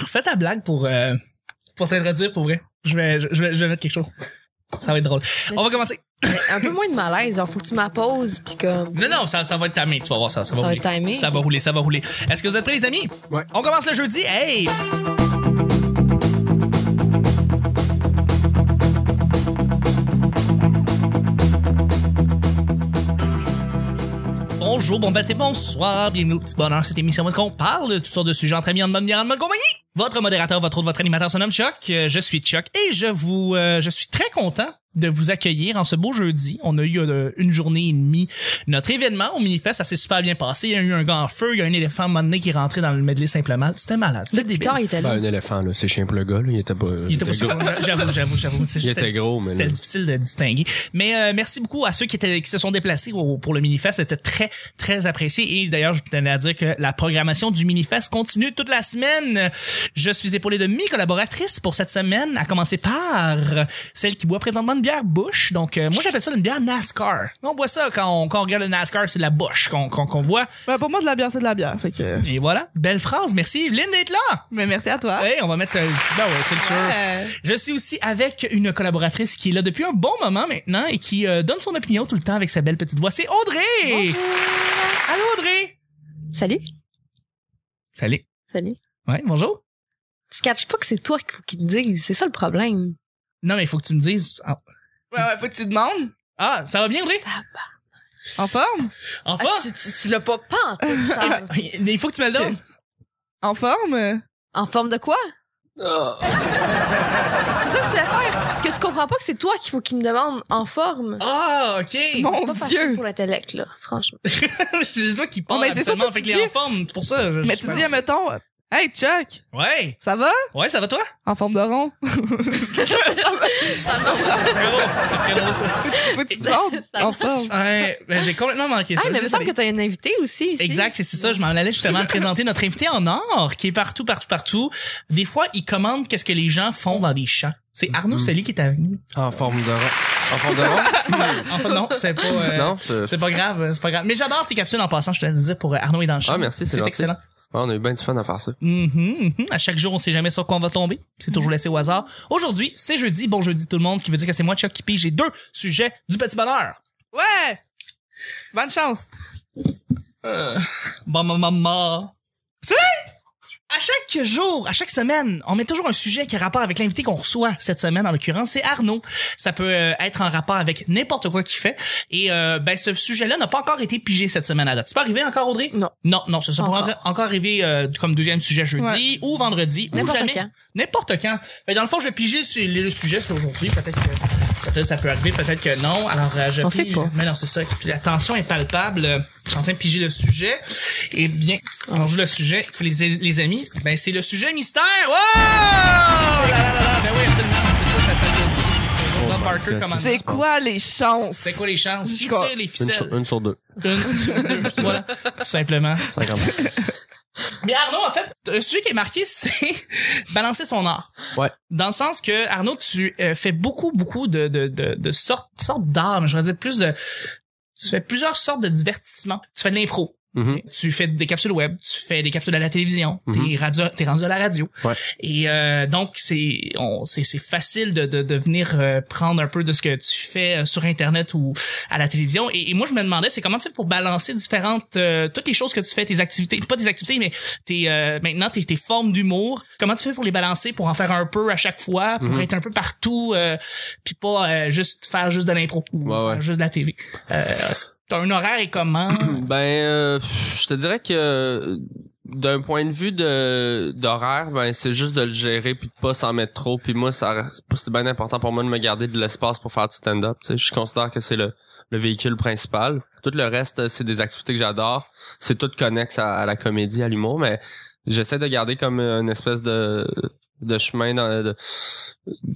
Refais ta blague pour, euh, pour t'introduire pour vrai. Je vais, je, je vais, je vais mettre quelque chose. Ça va être drôle. On va commencer. Un peu moins de malaise, genre, faut que tu m'apposes, pis comme. Non, non, ça, ça va être timé. Tu vas voir ça. Ça va, Ça va rouler. être timé. Ça va rouler, ça va rouler. Est-ce que vous êtes prêts, les amis? Ouais. On commence le jeudi. Hey! Bonjour, bon matin, bonsoir, bienvenue au petit bonheur, cette émission où est-ce qu'on parle de toutes sortes de sujets entre amis, en bonne bière, en bonne compagnie. Votre modérateur, votre autre, votre animateur se nomme Chuck, Euh, je suis Chuck et je vous, euh, je suis très content de vous accueillir en ce beau jeudi. On a eu euh, une journée et demie notre événement au Minifest, ça s'est super bien passé. Il y a eu un gars en feu, il y a un éléphant donné qui est rentré dans le medley simplement. C'était malade, c'était débile. Victor, il était là. Ben, un éléphant, là. C'est chien pour le gars, là. Il était pas. Il était pas sûr. J'avoue, j'avoue, j'avoue. C'est- Il c'était était gros, difficile- mais C'était là. difficile de distinguer. Mais euh, merci beaucoup à ceux qui étaient qui se sont déplacés au- pour le Minifest. C'était très, très apprécié. Et d'ailleurs, je tenais à dire que la programmation du Minifest continue toute la semaine. Je suis épaulé de mes collaboratrices pour cette semaine, à commencer par celle qui boit présentement une bière Bush. Donc, euh, moi, j'appelle ça une bière NASCAR. On boit ça quand on, quand on regarde le NASCAR, c'est de la Bush qu'on qu'on qu'on boit. Ben, pour moi, de la bière, c'est de la bière. Fait que... Et voilà. Belle phrase. Merci, Evelyne, d'être là. Mais merci à toi. Hey, on va mettre... Euh, ben ouais, c'est sûr. Ouais. Je suis aussi avec une collaboratrice qui est là depuis un bon moment maintenant et qui euh, donne son opinion tout le temps avec sa belle petite voix. C'est Audrey! Allô Audrey! Salut. Salut. Salut. Ouais, bonjour. Tu catches pas que c'est toi qu'il faut qu'il te dise. C'est ça le problème. Non, mais il faut que tu me dises... Ah, Ouais, ouais, faut que tu demandes. Ah, ça va bien Audrey? En forme? Enfin? Ah, tu, tu, tu l'as pas pas en tout, Charles. Mais il faut que tu me le donnes. En forme? En forme de quoi? Ah. C'est ça que tu voulais faire? Est-ce que tu comprends pas que c'est toi qu'il faut qu'il me demande en forme? Ah, ok. Mon pas Dieu! pour l'intellect, là, franchement. c'est toi qui parle Oh, mais c'est ça, toi, avec tu les dis. en forme. C'est pour ça. je- Mais je- tu dis, mettons, Hey, Chuck, Ouais. ça va? Ouais, ça va toi? En forme de rond? C'est très drôle. C'est très drôle ça. En forme. Ouais, ben, j'ai complètement manqué ça. Ah, mais il me semble que t'as une invitée aussi. ici. Exact, c'est c'est ça. Je m'en allais justement présenter notre invité en or, qui est partout, partout, partout. Des fois, il commande qu'est-ce que les gens font dans des champs. C'est Arnaud Mhm. Soli qui est avec nous. En forme de rond. En forme de rond? En fait, non, c'est pas. euh, non, c'est. Pas grave, c'est pas grave. Mais j'adore tes capsules en passant, je te le disais pour euh, Arnaud et dans le champ. Ah, merci, c'est excellent. Ouais, on a eu bien du fun à faire ça. Mhm. À chaque jour, on sait jamais sur quoi on va tomber. C'est toujours laissé au hasard. Aujourd'hui, c'est jeudi. Bon jeudi tout le monde, ce qui veut dire que c'est moi, Chuck, qui pige. J'ai deux sujets du petit bonheur. Ouais! Bonne chance. Bon, maman. C'est? À chaque jour, à chaque semaine, on met toujours un sujet qui a rapport avec l'invité qu'on reçoit cette semaine, en l'occurrence, c'est Arnaud. Ça peut euh, être en rapport avec n'importe quoi qu'il fait. Et euh, ben ce sujet-là n'a pas encore été pigé cette semaine à date. C'est pas arrivé encore, Audrey? Non. Non, non, ça, ça Encore. pourrait encore arriver euh, comme deuxième sujet jeudi ou vendredi ou N'importe jamais. quand. N'importe quand. Fait, dans le fond, je vais piger sur le, sujet sur aujourd'hui. Peut-être que peut-être ça peut arriver, peut-être que non. Alors, euh, je On sait pige. pas. Mais non, c'est ça. La tension est palpable. Je suis en train de piger le sujet. Et bien, on joue le sujet. Les, les amis, ben c'est le sujet mystère. Wow! Là, là, là, là. Ben oui, absolument. C'est ça, ça, ça ça. quoi les chances? C'est quoi les chances? Qui tire les Une, ficelles? sur- une sur deux. Une sur deux. Voilà. Tout simplement. 50 Mais Arnaud, en fait, un sujet qui est marqué, c'est balancer son art. Ouais. Dans le sens que, Arnaud, tu euh, fais beaucoup, beaucoup de, de, de, de sortes, sortes d'art, mais je voudrais dire plus de... Tu fais plusieurs sortes de divertissements. Tu fais de l'impro. Mhm. Tu fais des capsules web, tu fais des capsules à la télévision, t'es radio, t'es rendu à la radio. Ouais. Et euh, donc c'est on c'est c'est facile de, de de venir euh, prendre un peu de ce que tu fais euh, sur internet ou à la télévision. Et, et moi je me demandais c'est comment tu fais pour balancer différentes euh, toutes les choses que tu fais, tes activités, pas tes activités mais tes euh, maintenant tes tes formes d'humour. Comment tu fais pour les balancer pour en faire un peu à chaque fois, pour Mhm. être un peu partout, euh, puis pas euh, juste faire juste de l'impro ou Ouais, faire ouais. juste de la TV. Euh, T'as un horaire et comment? Ben, euh, je te dirais que euh, d'un point de vue de d'horaire, ben c'est juste de le gérer puis de pas s'en mettre trop. Puis moi, ça c'est bien important pour moi de me garder de l'espace pour faire du stand-up. Je considère que c'est le le véhicule principal. Tout le reste, euh, c'est des activités que j'adore. C'est tout connexe à, à la comédie, à l'humour, mais j'essaie de garder comme une espèce de de chemin dans de-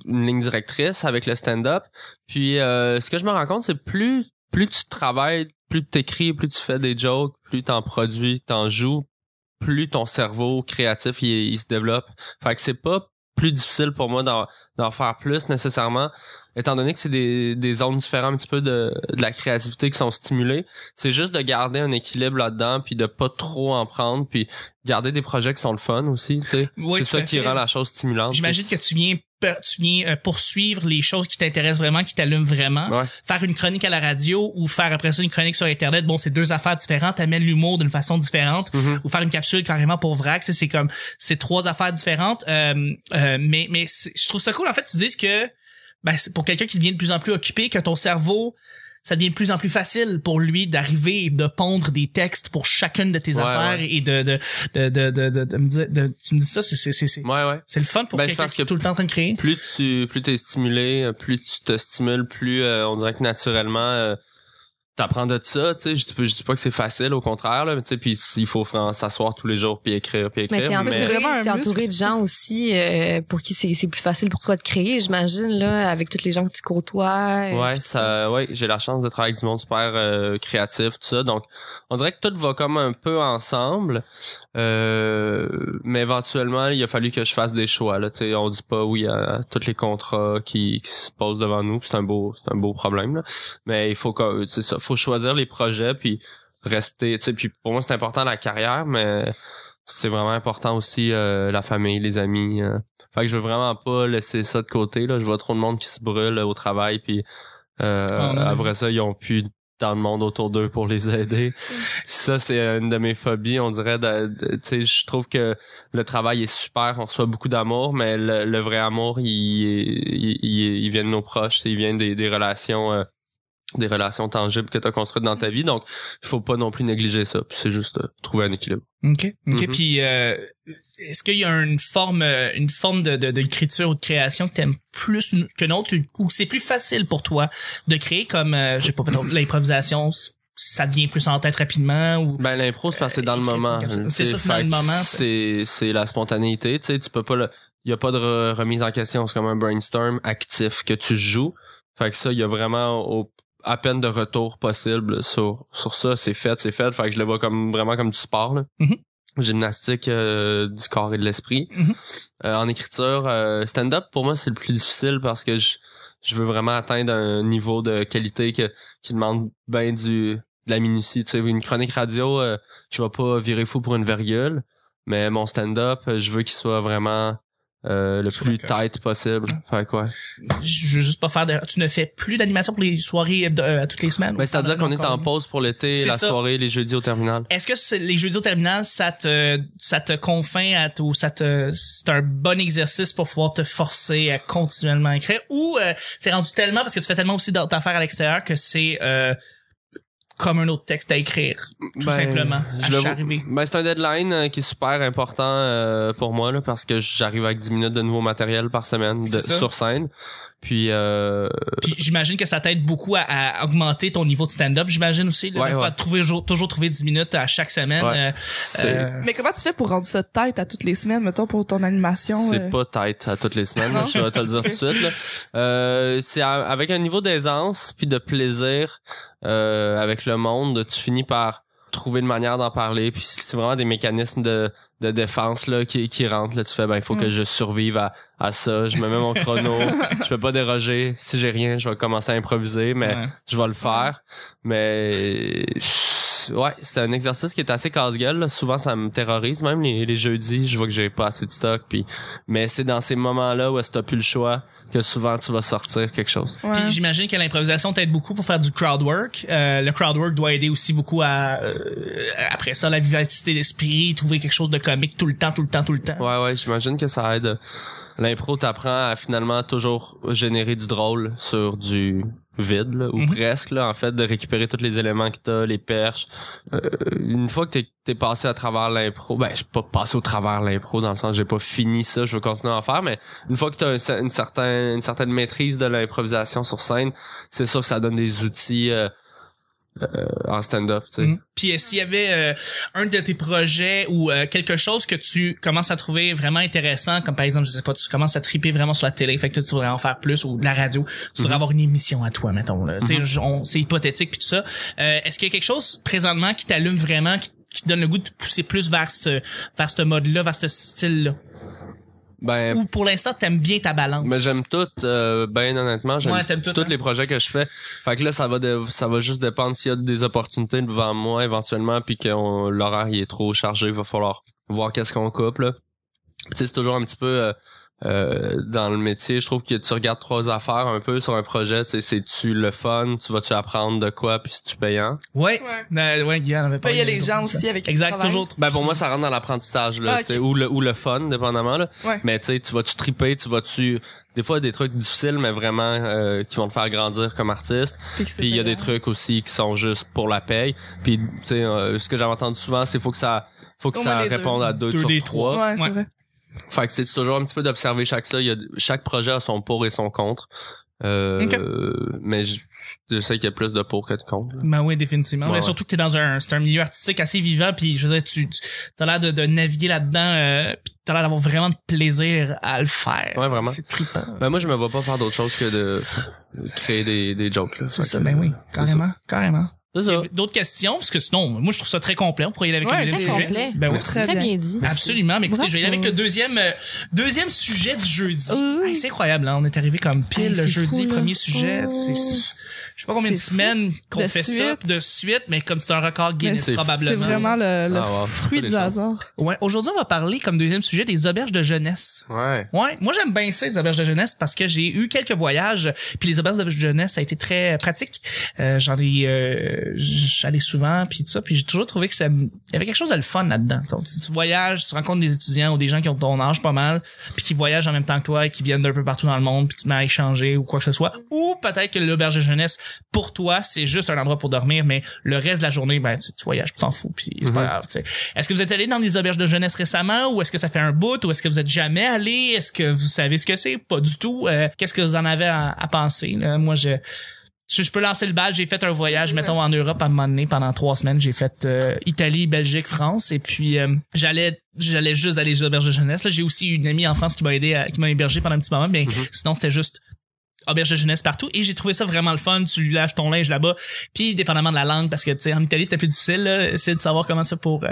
une ligne directrice avec le stand-up. Puis euh, ce que je me rends compte, c'est plus plus tu travailles, plus tu t'écris, plus tu fais des jokes, plus t'en produis, t'en joues, plus ton cerveau créatif il, il se développe. Fait que c'est pas plus difficile pour moi d'en faire plus nécessairement. étant donné que c'est des, des zones différentes un petit peu de, de la créativité qui sont stimulées, c'est juste de garder un équilibre là-dedans puis de pas trop en prendre puis garder des projets qui sont le fun aussi, tu sais. Oui, c'est ça qui fait. rend la chose stimulante. J'imagine que tu viens tu viens euh, poursuivre les choses qui t'intéressent vraiment, qui t'allument vraiment. Ouais. Faire une chronique à la radio ou faire après ça une chronique sur internet, bon, c'est deux affaires différentes, t'amènes l'humour d'une façon différente Mhm. ou faire une capsule carrément pour vrac, c'est c'est comme c'est trois affaires différentes euh, euh, mais mais je trouve ça cool en fait tu dises que ben, c'est pour quelqu'un qui devient de plus en plus occupé que ton cerveau ça devient de plus en plus facile pour lui d'arriver et de pondre des textes pour chacune de tes Ouais, affaires ouais. et de de de de de, de, de me dire de- tu me dis ça c'est c'est c'est c'est Ouais, ouais. c'est le fun pour Ben, quelqu'un qui est tout le temps en train de créer. plus tu plus t'es stimulé, plus tu te stimules, plus euh, on dirait que naturellement euh, t'apprends de ça, tu sais, je dis pas je dis pas que c'est facile au contraire là, mais tu sais puis il faut vraiment s'asseoir tous les jours puis écrire puis Mais écrire t'es Mais c'est entouré, vraiment un t'es entouré de gens aussi euh, pour qui c'est c'est plus facile pour toi de créer, j'imagine là, avec tous les gens que tu côtoies. euh, Ouais, ça, ouais, j'ai la chance de travailler avec du monde super euh, créatif, tout ça. Donc, on dirait que tout va comme un peu ensemble. Euh, mais éventuellement, il a fallu que je fasse des choix. Là, tu sais, on dit pas oui à, tous les contrats qui, qui se posent devant nous. C'est un beau, c'est un beau problème. Là. Mais il faut que, c'est ça, faut choisir les projets puis rester. Tu sais, puis pour moi, c'est important la carrière, mais c'est vraiment important aussi euh, la famille, les amis. euh. Fait que je veux vraiment pas laisser ça de côté. Là. Je vois trop de monde qui se brûle au travail, puis euh, Ah, après ça, ils ont plus tant de monde autour d'eux pour les aider. ça, c'est une de mes phobies, on dirait. De, de- tu sais, je trouve que le travail est super, on reçoit beaucoup d'amour, mais le, le vrai amour, il, il, il, il vient de nos proches, il vient des, des relations. euh, des relations tangibles que tu as construites dans ta vie donc il faut pas non plus négliger ça c'est juste euh, trouver un équilibre OK. OK. Mhm. Puis euh, est-ce qu'il y a une forme euh, une forme de de, d'écriture ou de création que t'aimes plus une- que l'autre ou que c'est plus facile pour toi de créer comme euh, je sais pas peut-être l'improvisation ça devient plus en tête rapidement ou Ben l'impro c'est parce que c'est dans le écrire moment. C'est ça, c'est dans le moment. C'est c'est la spontanéité, tu sais, tu peux pas le il y a pas de re- remise en question, c'est comme un brainstorm actif que tu joues. Fait que ça il y a vraiment au- à peine de retour possible sur sur ça, c'est fait, c'est fait, fait que je le vois comme vraiment comme du sport là. Mhm. Gymnastique euh, du corps et de l'esprit. Mhm. Euh, en écriture, euh, stand-up pour moi c'est le plus difficile parce que je je veux vraiment atteindre un niveau de qualité que qui demande ben du de la minutie. Tu sais, une chronique radio, euh, je vais pas virer fou pour une virgule, mais mon stand-up, euh, je veux qu'il soit vraiment euh, le plus tight possible. Fait quoi? je veux juste pas faire de tu ne fais plus d'animation pour les soirées euh, toutes les semaines Ben, ou c'est-à-dire qu'on est en pause pour l'été, la ça. soirée, les jeudis au terminal. Est-ce que les jeudis au terminal, ça te, ça te confine à ou ça te, c'est un bon exercice pour pouvoir te forcer à continuellement écrire? Ou euh, c'est rendu tellement parce que tu fais tellement aussi d'autres affaires à l'extérieur que c'est euh, comme un autre texte à écrire, tout Ben, simplement, à je. Ben, c'est un deadline euh, qui est super important euh, pour moi là, parce que j'arrive avec 10 minutes de nouveau matériel par semaine de- sur scène. Puis euh, Puis j'imagine que ça t'aide beaucoup à, à augmenter ton niveau de stand-up, j'imagine aussi. Là, Ouais, trouver, toujours, trouver 10 minutes à chaque semaine. Ouais. euh, euh, Mais comment tu fais pour rendre ça tête à toutes les semaines, mettons, pour ton animation? C'est euh? pas tête à toutes les semaines, je vais te le dire tout de suite. là. Euh, c'est avec un niveau d'aisance puis de plaisir euh, avec le monde, tu finis par trouver une manière d'en parler. Puis c'est vraiment des mécanismes de, de défense là qui, qui rentrent. Là, tu fais ben il faut que Mm. je survive à, à ça. Je me mets mon chrono. je peux pas déroger. Si j'ai rien, je vais commencer à improviser, mais ouais. je vais le faire. Mais ouais, c'est un exercice qui est assez casse-gueule. là. Souvent, ça me terrorise. Même les, les jeudis, je vois que j'ai pas assez de stock. Puis, mais c'est dans ces moments-là où est-ce que t'as plus le choix que souvent tu vas sortir quelque chose. Ouais. Puis j'imagine que l'improvisation t'aide beaucoup pour faire du crowd work. Euh, le crowd work doit aider aussi beaucoup à euh, après ça la vivacité d'esprit, trouver quelque chose de comique tout le temps, tout le temps, tout le temps. Ouais, ouais, j'imagine que ça aide. L'impro t'apprend à finalement toujours générer du drôle sur du vide, là, ou Mhm. presque, là, en fait, de récupérer tous les éléments que t'as, les perches. Euh, une fois que t'es, t'es passé à travers l'impro, ben, je suis pas passé au travers l'impro, dans le sens, j'ai pas fini ça, je veux continuer à en faire, mais une fois que t'as un une, certaine, une certaine maîtrise de l'improvisation sur scène, c'est sûr que ça donne des outils euh, euh, en stand-up, tu sais. Mhm. Puis euh, s'il y avait euh, un de tes projets ou euh, quelque chose que tu commences à trouver vraiment intéressant, comme par exemple, je sais pas, tu commences à triper vraiment sur la télé, fait que tu voudrais en faire plus ou de la radio, tu voudrais Mhm. avoir une émission à toi, mettons. Là. Tu sais, Mhm. on- c'est hypothétique puis tout ça. Euh, Est-ce qu'il y a quelque chose présentement qui t'allume vraiment, qui, qui te donne le goût de pousser plus vers ce vers ce mode-là, vers ce style-là? Ben, Ou pour l'instant, t'aimes bien ta balance? mais j'aime tout, euh, ben honnêtement, j'aime Ouais, tous hein? les projets que je fais. Fait que là, ça va de- ça va juste dépendre s'il y a des opportunités devant moi éventuellement, puis que l'horaire il est trop chargé, il va falloir voir qu'est-ce qu'on coupe là. Puis Tu sais, c'est toujours un petit peu euh, euh, dans le métier, je trouve que tu regardes trois affaires un peu sur un projet. C'est c'est-tu le fun, tu vas-tu apprendre de quoi, puis c'est tu payant? Ouais. Ouais. Euh, ouais, Guillaume avait pas il y a les gens aussi avec qui tu Exact, toujours. Ben pour moi, ça rentre dans l'apprentissage là, Ah, tu sais, ou le ou le fun, dépendamment là. Ouais. Mais tu sais, tu vas-tu triper, tu vas-tu des fois des trucs difficiles, mais vraiment euh, qui vont te faire grandir comme artiste. Puis c'est il y a des trucs aussi qui sont juste pour la paye. Puis tu sais, euh, ce que j'avais entendu souvent, c'est faut que ça faut que ça deux. réponde à deux, Deux sur des trois. Ouais, c'est Ouais. vrai. Fait que c'est toujours un petit peu d'observer chaque ça. Il y a, chaque projet a son pour et son contre. Euh, mais je, je sais qu'il y a plus de pour que de contre. Ben oui, définitivement. Ouais, surtout que t'es dans un, c'est un milieu artistique assez vivant, puis je veux dire, tu, tu as l'air de, de naviguer là-dedans, euh, puis t'as l'air d'avoir vraiment de plaisir à le faire. Ouais, vraiment. C'est trippant. Ben moi je me vois pas faire d'autre chose que de créer des, des jokes là. C'est ça, que, ben oui, c'est carrément, carrément. D'autres questions, parce que sinon, moi je trouve ça très complet. On pourrait y aller avec Ouais, le deuxième sujet. complet. Ben oui. Très Très bien. bien dit. Absolument, mais écoutez, je vais y aller avec le deuxième euh, deuxième sujet du jeudi. Hey, c'est incroyable, hein? on est arrivé comme pile Hey, jeudi, fou, là. premier sujet. C'est, je sais pas combien de semaines qu'on De fait ça de suite, mais comme c'est un record Guinness c'est- C'est probablement. vraiment le, le Ah, wow. fruit du hasard. Ouais. Aujourd'hui, on va parler comme deuxième sujet des auberges de jeunesse. Ouais. Ouais, moi j'aime bien ça les auberges de jeunesse parce que j'ai eu quelques voyages puis les auberges de jeunesse ça a été très pratique. Euh, j'en ai euh, j'allais souvent puis tout ça puis j'ai toujours trouvé que ça il y avait quelque chose de le fun là-dedans. Si tu voyages, tu rencontres des étudiants ou des gens qui ont ton âge pas mal puis qui voyagent en même temps que toi et qui viennent d'un peu partout dans le monde puis tu te mets à échanger ou quoi que ce soit ou peut-être que l'auberge de jeunesse pour toi c'est juste un endroit pour dormir mais le reste de la journée ben tu, tu voyages, tu t'en fous puis c'est pas Mhm. grave, tu. Est-ce que vous êtes allé dans des auberges de jeunesse récemment ou est-ce que ça fait un bout ou est-ce que vous êtes jamais allé? Est-ce que vous savez ce que c'est? Pas du tout. Euh, Qu'est-ce que vous en avez à, à penser? là? Moi, je, je, je peux lancer le bal. J'ai fait un voyage, mettons, en Europe à un moment donné pendant trois semaines. J'ai fait euh, Italie, Belgique, France. Et puis, euh, j'allais j'allais juste dans les auberges de jeunesse. Là, j'ai aussi une amie en France qui m'a aidé, à- qui m'a hébergé pendant un petit moment. Mais sinon, c'était juste auberge de jeunesse partout et j'ai trouvé ça vraiment le fun tu lâches ton linge là-bas puis dépendamment de la langue parce que tu sais en Italie c'était plus difficile là, essayer de savoir comment ça pour euh,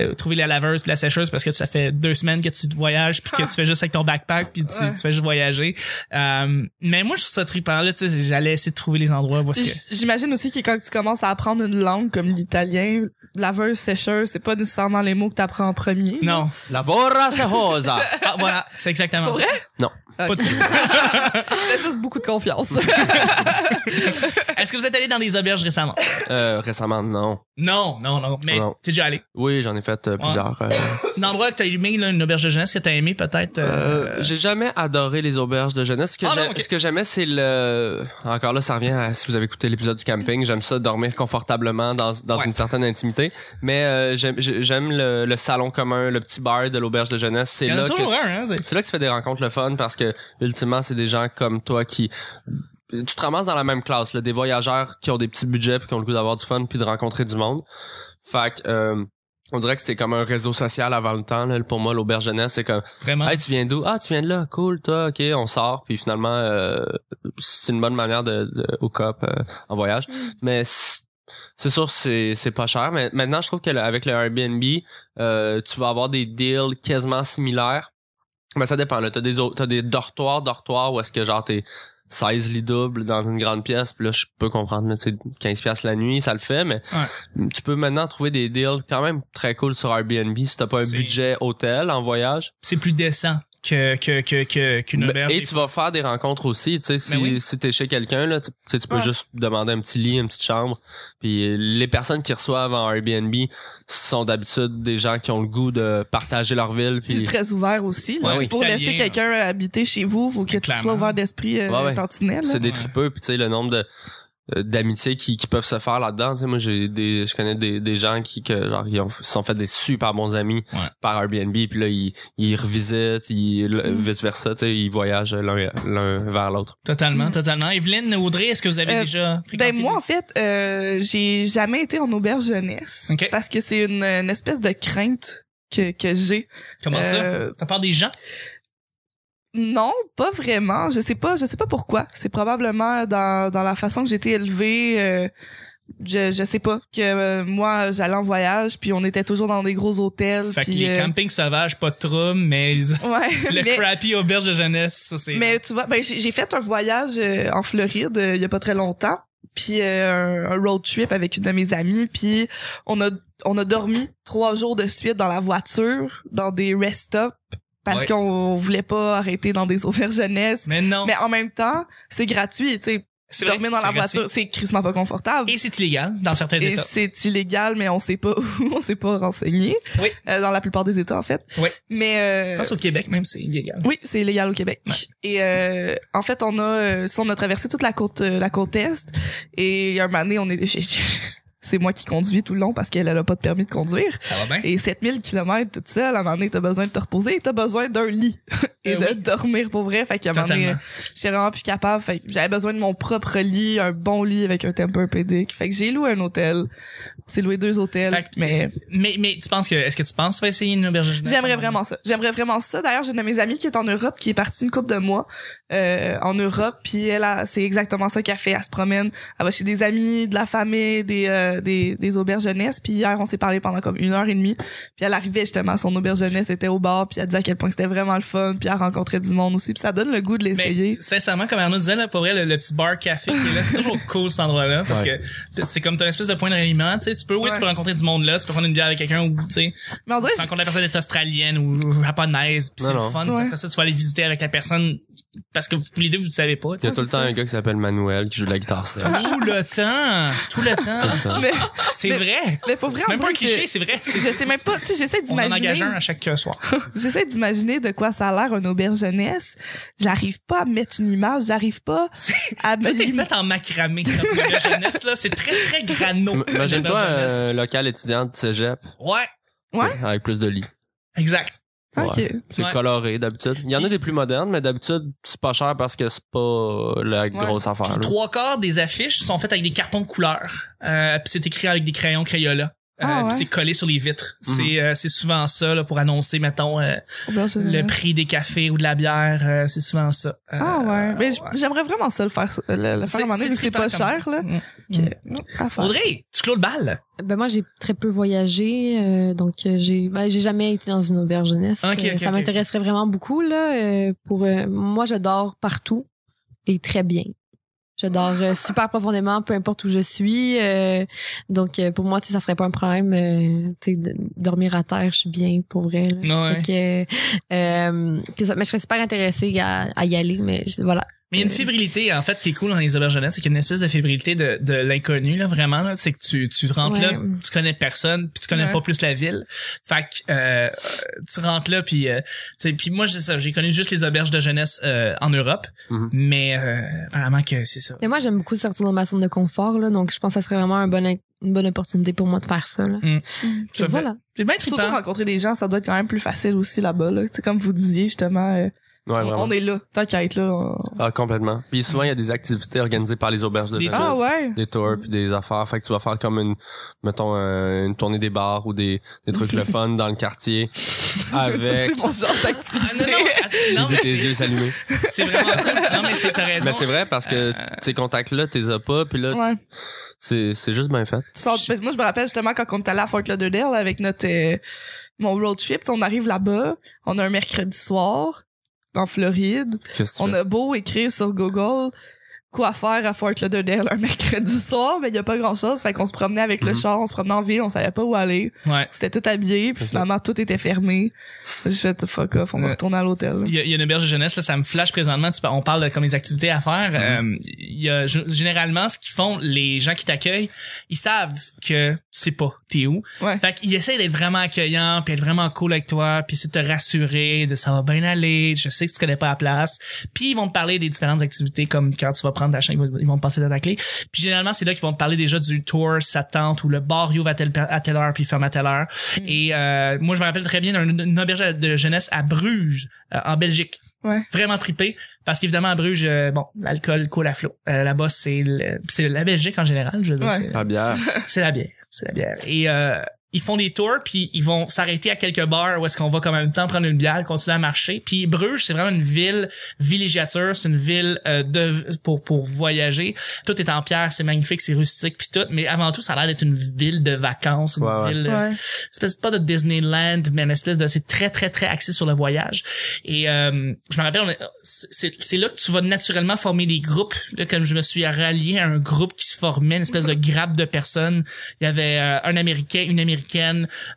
euh, trouver la laveuse puis la sécheuse parce que ça fait deux semaines que tu te voyages puis que tu fais juste avec ton backpack puis tu, Ouais. tu fais juste voyager euh, mais moi je trouve ça trippant là tu sais j'allais essayer de trouver les endroits où que J'imagine aussi que quand tu commences à apprendre une langue comme l'italien, laveuse, sécheuse, c'est pas nécessairement les mots que t'apprends en premier. non Lavora se rosa. ah voilà c'est exactement Pour ça vrai? Non. Pas de- T'as juste beaucoup de confiance. est-ce que vous êtes allé dans des auberges récemment? Euh, récemment, non. non non non mais Non. t'es déjà allé? Oui, j'en ai fait euh, plusieurs. euh, un endroit que t'as aimé là, une auberge de jeunesse que t'as aimé peut-être euh, Euh, j'ai jamais adoré les auberges de jeunesse. Ce que Ah non, j'ai- ok. ce que j'aimais, c'est le. Encore là, ça revient à si vous avez écouté l'épisode du camping. J'aime ça dormir confortablement dans dans Ouais. une certaine intimité. Mais euh, j'aime j'aime le, le salon commun, le petit bar de l'auberge de jeunesse. C'est il y en là a que toujours un hein, c'est- c'est là que tu fais des rencontres le fun parce que ultimement, c'est des gens comme toi qui tu te ramasses dans la même classe, là, des voyageurs qui ont des petits budgets puis qui ont le goût d'avoir du fun puis de rencontrer du monde. Fait que euh, on dirait que c'était comme un réseau social avant le temps. Là. Pour moi, l'auberge jeunesse, c'est comme vraiment? Hey, tu viens d'où? Ah, tu viens de là. Cool, toi. OK, on sort. Puis finalement, euh, c'est une bonne manière de, de au cop euh, en voyage. Mais c'est sûr, c'est c'est pas cher. Mais maintenant, je trouve que le- avec le Airbnb, euh, tu vas avoir des deals quasiment similaires. Mais ça dépend. Là, t'as des autres- t'as des dortoirs, dortoirs où est-ce que genre t'es 16 lits doubles dans une grande pièce. Puis là, je peux comprendre, mais tu sais, 15 pièces la nuit, ça le fait. Mais tu peux maintenant trouver des deals quand même très cool sur Airbnb si t'as pas un budget hôtel en voyage. c'est plus décent que que que que qu'une Ben, auberge. et tu vas faire des rencontres aussi, tu sais, si, Ben oui. si t'es chez quelqu'un, là, tu tu sais, tu peux Ouais. juste demander un petit lit, une petite chambre. Puis les personnes qui reçoivent en Airbnb sont d'habitude des gens qui ont le goût de partager leur ville. Puis Puis très ouvert aussi. Là. Ouais, oui. Pour laisser quelqu'un habiter chez vous, faut que tu sois ouvert d'esprit euh, Ouais, c'est des Ouais. tripeux. Puis tu sais, le nombre de euh, d'amitiés qui, qui peuvent se faire là-dedans. Tu sais, moi, j'ai des, je connais des, des gens qui, que, genre, ils ont, se sont fait des super bons amis Ouais. par Airbnb. Puis là, ils, ils revisitent, ils, Mm. vice versa. Tu sais, ils voyagent l'un, l'un vers l'autre. Totalement, Mm. totalement. Evelyne, Audrey, est-ce que vous avez Euh, déjà fréquenté? Ben moi en fait, euh, j'ai jamais été en auberge jeunesse Ok. parce que c'est une, une espèce de crainte que que j'ai. Comment ça? Euh, T'as peur des gens? Non, pas vraiment. Je sais pas, je sais pas pourquoi. C'est probablement dans dans la façon que j'ai été élevée. euh, je je sais pas que euh, moi j'allais en voyage puis on était toujours dans des gros hôtels Fait que puis, les euh, campings sauvages, pas de trouble, mais ouais le mais, crappy auberge de jeunesse, ça c'est... mais tu vois ben j'ai fait un voyage euh, en Floride euh, il y a pas très longtemps puis euh, un, un road trip avec une de mes amies puis on a on a dormi trois jours de suite dans la voiture dans des rest stops parce Ouais. qu'on voulait pas arrêter dans des auberges jeunesse Mais non, mais en même temps c'est gratuit tu sais c'est vrai, dormir dans la voiture c'est crissement pas confortable Et c'est illégal dans certains et états. c'est illégal mais on sait pas où on s'est pas renseigné Oui. Euh, dans la plupart des états en fait Oui. mais euh, Je pense au Québec même, c'est illégal. oui c'est illégal au Québec et euh, en fait on a euh, on a traversé toute la côte euh, la côte est et un moment donné on est j'ai- j'ai- c'est moi qui conduis tout le long parce qu'elle elle a pas de permis de conduire Ça va bien? et 7000 km toute seule à un moment donné t'as besoin de te reposer et t'as besoin d'un lit et Euh, de oui. dormir pour vrai fait qu'à un moment donné j'étais vraiment plus capable fait que j'avais besoin de mon propre lit un bon lit avec un Tempur-Pedic fait que j'ai loué un hôtel c'est loué deux hôtels Fait que- mais Mais, mais tu penses que, est-ce que tu penses que tu vas essayer une auberge de jeunesse? J'aimerais vraiment ça. J'aimerais vraiment ça. D'ailleurs, j'ai une de mes amies qui est en Europe, qui est partie une couple de mois euh, en Europe, puis elle, a- c'est exactement ça qu'elle fait. Elle se promène, elle va chez des amis, de la famille, des euh, des, des auberges jeunesse. Puis hier, on s'est parlé pendant comme une heure et demie. Puis elle arrivait justement, son auberge jeunesse était au bar, puis elle disait à quel point c'était vraiment le fun, puis elle rencontrait du monde aussi. Puis ça donne le goût de l'essayer. sincèrement, comme Arnaud disait, là, pour vrai, le, le petit bar café qui est là, c'est toujours cool cet endroit-là parce Ouais. que c'est comme t'as une espèce de point de ralliement, tu sais, tu peux, oui, Ouais. tu peux rencontrer du monde là, tu peux prendre une bière avec quelqu'un ou, tu sais, Mais on dirait, tu rencontres la personne est australienne ou, japonaise, pis c'est le fun. Ouais. Après ça, tu vas aller visiter avec la personne parce que vous, les deux, vous ne savez pas. tu Il y a tout le temps un gars qui s'appelle Manuel qui joue de la guitare sèche. Tout le temps, tout le Tout temps. Mais, C'est Mais- vrai. mais pour vrai, Même pas un cliché, c'est vrai. Je sais même pas, tu sais, j'essaie On en d'imaginer. engage un à chaque euh, soir. J'essaie d'imaginer de quoi ça a l'air un auberge jeunesse. J'arrive pas à me mettre une image, j'arrive pas à me Tout est fait en macramé dans une auberge jeunesse, là. C'est très, très grano. Imagine-toi jeunesse. un local étudiant de cégep. Ouais, Ouais. Avec plus de lits. exact. Ouais. C'est Ouais. coloré d'habitude. Il y en a des plus modernes, mais d'habitude, c'est pas cher parce que c'est pas la grosse affaire. Puis trois quarts des affiches sont faites avec des cartons de couleur. Euh, puis c'est écrit avec des crayons Crayola. Euh, Ah, ouais. c'est collé sur les vitres. Mhm. C'est euh, c'est souvent ça là, pour annoncer mettons euh, le prix des cafés ou de la bière, euh, c'est souvent ça. Euh, Ah ouais. Mais ouais. j'aimerais vraiment ça le faire, le, le faire à un moment donné, vu que c'est pas comme- cher, là. Mm. À faire. Audrey, tu clôt le bal? Ben moi j'ai très peu voyagé, euh, donc j'ai ben, j'ai jamais été dans une auberge jeunesse. Ça m'intéresserait vraiment beaucoup là. euh, pour euh, moi je dors partout et très bien. Je dors euh, super profondément, peu importe où je suis. euh, donc euh, pour moi, tu sais, ça serait pas un problème. euh, tu sais, de- dormir à terre, je suis bien pour vrai. là. Ouais. Fait que, euh, ça. mais je serais super intéressée à, à y aller, mais je- voilà. Mais il y a une fébrilité en fait qui est cool dans les auberges jeunesse, c'est qu'il y a une espèce de fébrilité de, de l'inconnu là vraiment là, c'est que tu tu rentres Ouais. là, tu connais personne, puis tu connais Ouais. pas plus la ville. Fait que euh, tu rentres là puis euh, tu sais puis moi j'ai ça, j'ai connu juste les auberges de jeunesse euh, en Europe, Mhm. mais euh, vraiment que c'est ça. Mais moi, j'aime beaucoup sortir de ma zone de confort, là, donc je pense que ça serait vraiment un bon, une bonne opportunité pour moi de faire ça. Là. Mm. Puis Ça fait- voilà. C'est bien Surtout rencontrer des gens, ça doit être quand même plus facile aussi là-bas, là. Tu sais, comme vous disiez, justement, euh, Ouais, on, vraiment. on est là. Tant qu'à être là. on- Ah, complètement. Puis souvent, il y a des activités organisées par les auberges de Des jeunesse. Ah ouais? Des tours puis des affaires. Fait que tu vas faire comme une, mettons, un- une tournée des bars ou des, des trucs le fun dans le quartier avec... c'est mon genre Ah, d'activité. non, att- J'ai non, mais tes yeux s'allumer. c'est- c'est vraiment cool. Non, mais c'est t'as raison. Mais c'est vrai parce que Euh, ces contacts-là, t'es as pas, puis là, tu- Ouais. c'est c'est juste bien fait. Tu sors- parce que moi, je me rappelle justement quand on est allé à Fort Lauderdale avec notre euh, mon road trip, on arrive là-bas, on a un mercredi soir en Floride. Qu'est-ce que tu On a beau écrire sur Google quoi faire à Fort Lauderdale un mercredi soir, mais il y a pas grand-chose, fait qu'on se promenait avec le Mhm. char, on se promenait en ville, on savait pas où aller. Ouais. C'était tout habillé, puis ça. finalement tout était fermé. J'ai fait fuck off, on va retourner à l'hôtel. Il y, a, il y a une auberge de jeunesse, là, ça me flash présentement. Tu, on parle de comme les activités à faire. Mhm. Euh, il y a généralement ce qu'ils font, les gens qui t'accueillent, ils savent que tu sais pas t'es où. Ouais. Fait qu'ils essaient d'être vraiment accueillants, puis être vraiment cool avec toi, puis c'est de te rassurer, de ça va bien aller. Je sais que tu connais pas la place. Puis ils vont te parler des différentes activités, comme quand tu vas prendre la chambre, ils vont- ils vont te passer de ta clé. Puis généralement c'est là qu'ils vont te parler déjà du tour, te tente, ou le bar ouvre à telle, à telle heure, puis il ferme à telle heure. Et euh, moi je me rappelle très bien d'une d'une auberge de jeunesse à Bruges, euh, en Belgique Ouais. vraiment trippé parce qu'évidemment à Bruges euh, bon l'alcool coule à flot Euh, là-bas c'est le- c'est la Belgique en général je veux dire Ouais. c'est- La bière. c'est la bière c'est la bière. Et euh, ils font des tours puis ils vont s'arrêter à quelques bars où est-ce qu'on va quand même temps prendre une bière, continuer à marcher. Puis Bruges, c'est vraiment une ville villégiature, c'est une ville euh, de pour pour voyager. Tout est en pierre, c'est magnifique, c'est rustique puis tout, mais avant tout, ça a l'air d'être une ville de vacances, une Ouais, ouais. ville euh, Ouais. espèce pas de Disneyland, mais une espèce de c'est très très très axé sur le voyage. Et euh, je me rappelle, c'est c'est là que tu vas naturellement former des groupes. Là, comme je me suis rallié à un groupe qui se formait, une espèce de grappe de personnes. Il y avait euh, un Américain, une Américaine,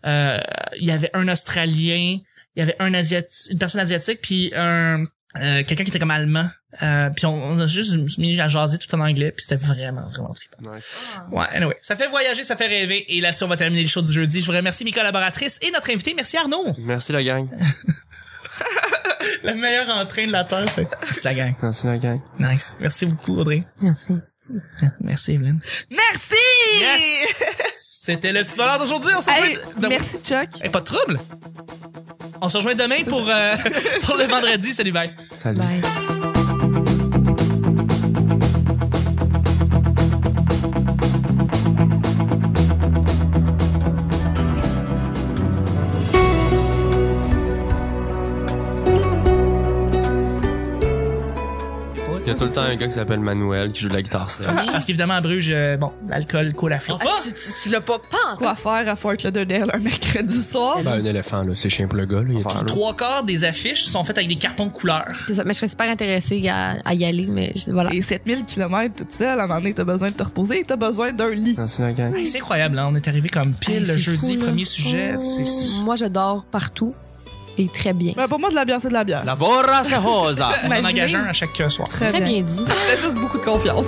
euh, il y avait un Australien, il y avait un Asiatique, une personne asiatique, puis un euh, quelqu'un qui était comme allemand. Euh, puis on, on a juste mis à jaser tout en anglais, puis c'était vraiment vraiment trippant. Nice. Ouais, anyway. Ça fait voyager, ça fait rêver. Et là-dessus, on va terminer les shows du jeudi. Je vous remercie mes collaboratrices et notre invité. Merci Arnaud. Merci la gang. Le meilleur entrain de la Terre, c'est c'est la gang. Merci la gang. Nice. Merci beaucoup, Audrey. Merci. Merci, Evelyne. Merci! Yes! C'était le petit voleur d'aujourd'hui. On se Hey, de- merci Chuck. Hey, pas de trouble. On se rejoint demain pour, euh, pour le vendredi. Salut, bye. Salut. Bye. A tout le temps un gars qui s'appelle Manuel qui joue de la guitare sèche. Parce qu'évidemment, à Bruges, euh, bon, l'alcool coule à flot. Ah, tu, tu, tu l'as pas pas Quoi faire à Fort Lauderdale un mercredi soir? Ben, un éléphant, là. C'est chien pour le gars, là. Il y a tout- Trois quarts des affiches sont faites avec des cartons de couleur. C'est ça. Mais je serais super intéressée à, à y aller, mais je- voilà. Et 7000 km toute seule, à un moment donné, t'as besoin de te reposer et t'as besoin d'un lit. Merci la gang. Hey, c'est incroyable, hein. On est arrivé comme pile Hey, le c'est jeudi, fou, là. premier sujet. Oh, Moi, je dors partout et très bien. Ben, pour moi, de la bière, c'est de la bière. La Vorra Rosa. On en engage un à chaque soir. Très Très bien. bien dit. T'as juste beaucoup de confiance.